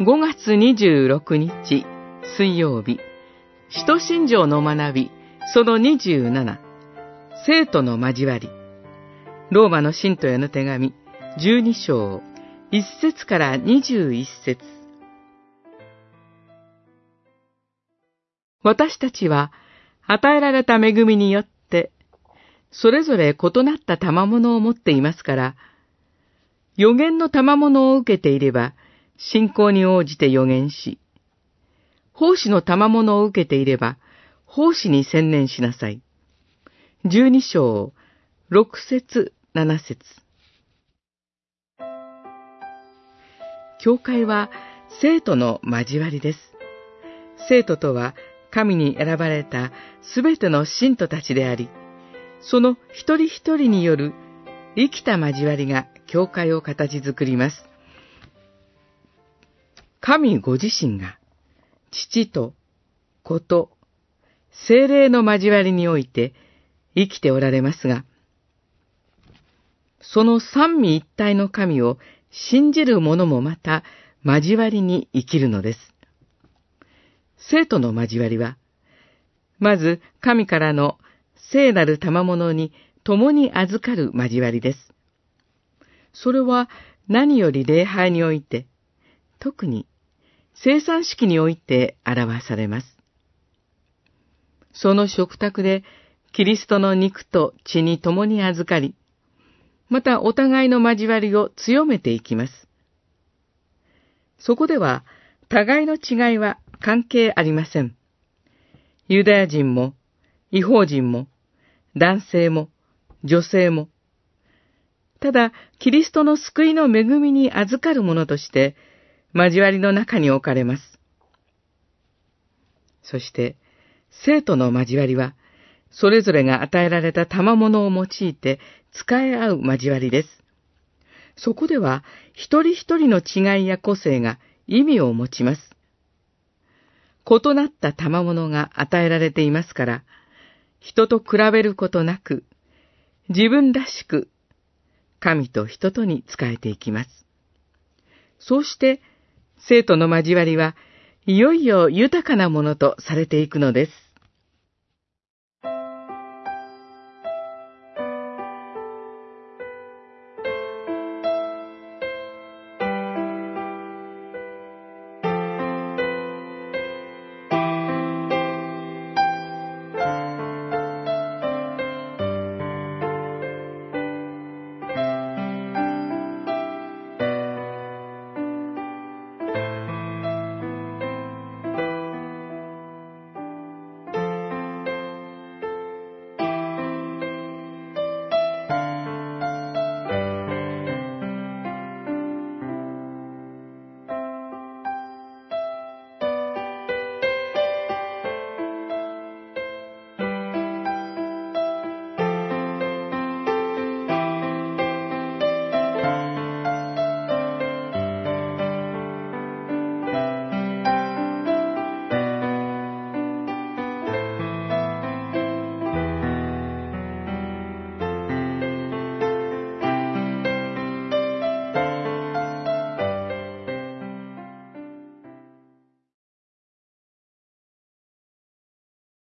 5月26日水曜日、使徒信条の学び、その27、生徒の交わり、ローマの信徒への手紙、12章、1節から21節。私たちは、与えられた恵みによって、それぞれ異なった賜物を持っていますから、予言の賜物を受けていれば、信仰に応じて予言し、奉仕の賜物を受けていれば、奉仕に専念しなさい。十二章、六節、七節。教会は生徒の交わりです。生徒とは神に選ばれたすべての信徒たちであり、その一人一人による生きた交わりが教会を形作ります。神ご自身が、父と子と精霊の交わりにおいて生きておられますが、その三位一体の神を信じる者もまた交わりに生きるのです。生徒の交わりは、まず神からの聖なる賜物に共に預かる交わりです。それは何より礼拝において、特に生産式において表されます。その食卓でキリストの肉と血に共に預かり、またお互いの交わりを強めていきます。そこでは互いの違いは関係ありません。ユダヤ人も、違法人も、男性も、女性も、ただ、キリストの救いの恵みに預かる者として、交わりの中に置かれます。そして、生徒の交わりは、それぞれが与えられた賜物を用いて使い合う交わりです。そこでは、一人一人の違いや個性が意味を持ちます。異なった賜物が与えられていますから、人と比べることなく、自分らしく、神と人とに仕えていきます。そうして、生徒の交わりは、いよいよ豊かなものとされていくのです。